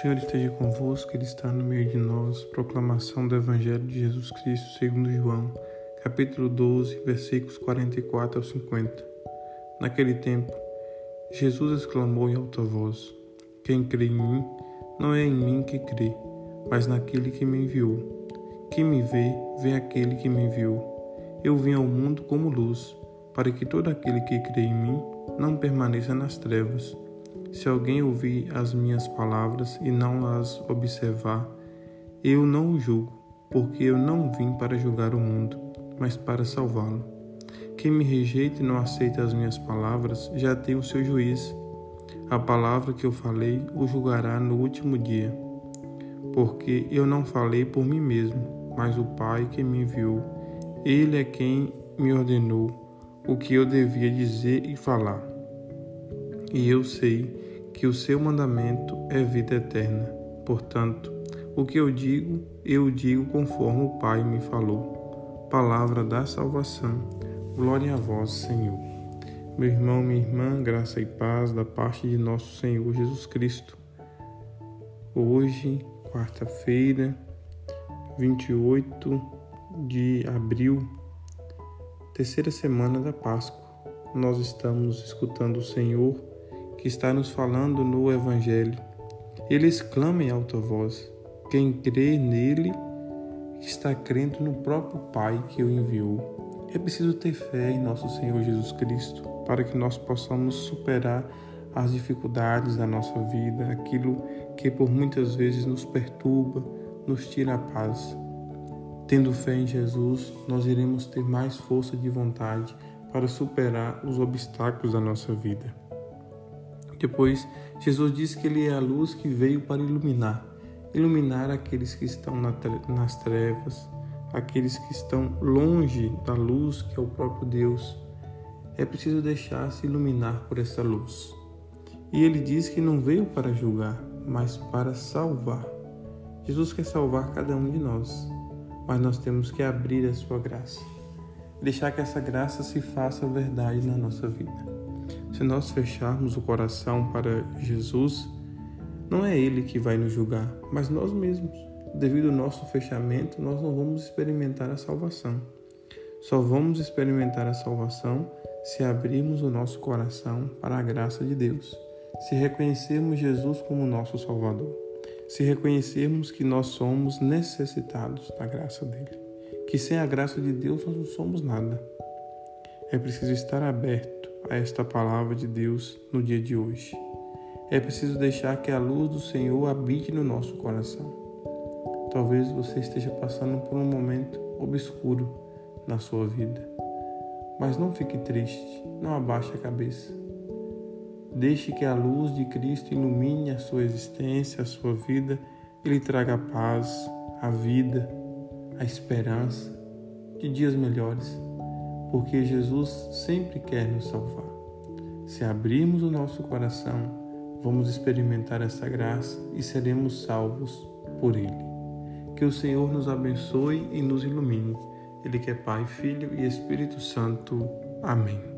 Senhor esteja convosco, Ele está no meio de nós. Proclamação do Evangelho de Jesus Cristo segundo João, capítulo 12, versículos 44 ao 50. Naquele tempo, Jesus exclamou em alta voz: Quem crê em mim, não é em mim que crê, mas naquele que me enviou. Quem me vê, vê aquele que me enviou. Eu vim ao mundo como luz, para que todo aquele que crê em mim não permaneça nas trevas. Se alguém ouvir as minhas palavras e não as observar, eu não o julgo, porque eu não vim para julgar o mundo, mas para salvá-lo. Quem me rejeita e não aceita as minhas palavras já tem o seu juiz. A palavra que eu falei o julgará no último dia. Porque eu não falei por mim mesmo, mas o Pai que me enviou. Ele é quem me ordenou o que eu devia dizer e falar. E eu sei que o seu mandamento é vida eterna. Portanto, o que eu digo, eu digo conforme o Pai me falou. Palavra da salvação. Glória a vós, Senhor. Meu irmão, minha irmã, graça e paz da parte de nosso Senhor Jesus Cristo. Hoje, quarta-feira, 28 de abril, terceira semana da Páscoa, nós estamos escutando o Senhor que está nos falando no Evangelho. Ele exclama em alta voz: Quem crê nele está crendo no próprio Pai que o enviou. É preciso ter fé em nosso Senhor Jesus Cristo para que nós possamos superar as dificuldades da nossa vida, aquilo que por muitas vezes nos perturba, nos tira a paz. Tendo fé em Jesus, nós iremos ter mais força de vontade para superar os obstáculos da nossa vida. Depois, Jesus diz que Ele é a luz que veio para iluminar iluminar aqueles que estão nas trevas, aqueles que estão longe da luz que é o próprio Deus. É preciso deixar-se iluminar por essa luz. E ele diz que não veio para julgar, mas para salvar. Jesus quer salvar cada um de nós, mas nós temos que abrir a sua graça, deixar que essa graça se faça verdade na nossa vida. Se nós fecharmos o coração para Jesus, não é Ele que vai nos julgar, mas nós mesmos. Devido ao nosso fechamento, nós não vamos experimentar a salvação. Só vamos experimentar a salvação se abrirmos o nosso coração para a graça de Deus, se reconhecermos Jesus como nosso Salvador, se reconhecermos que nós somos necessitados da graça dele, que sem a graça de Deus nós não somos nada. É preciso estar aberto a esta palavra de Deus no dia de hoje. É preciso deixar que a luz do Senhor habite no nosso coração. Talvez você esteja passando por um momento obscuro na sua vida, mas não fique triste, não abaixe a cabeça. Deixe que a luz de Cristo ilumine a sua existência, a sua vida, e lhe traga a paz, a vida, a esperança de dias melhores porque Jesus sempre quer nos salvar. Se abrirmos o nosso coração, vamos experimentar essa graça e seremos salvos por Ele. Que o Senhor nos abençoe e nos ilumine. Ele que é Pai, Filho e Espírito Santo. Amém.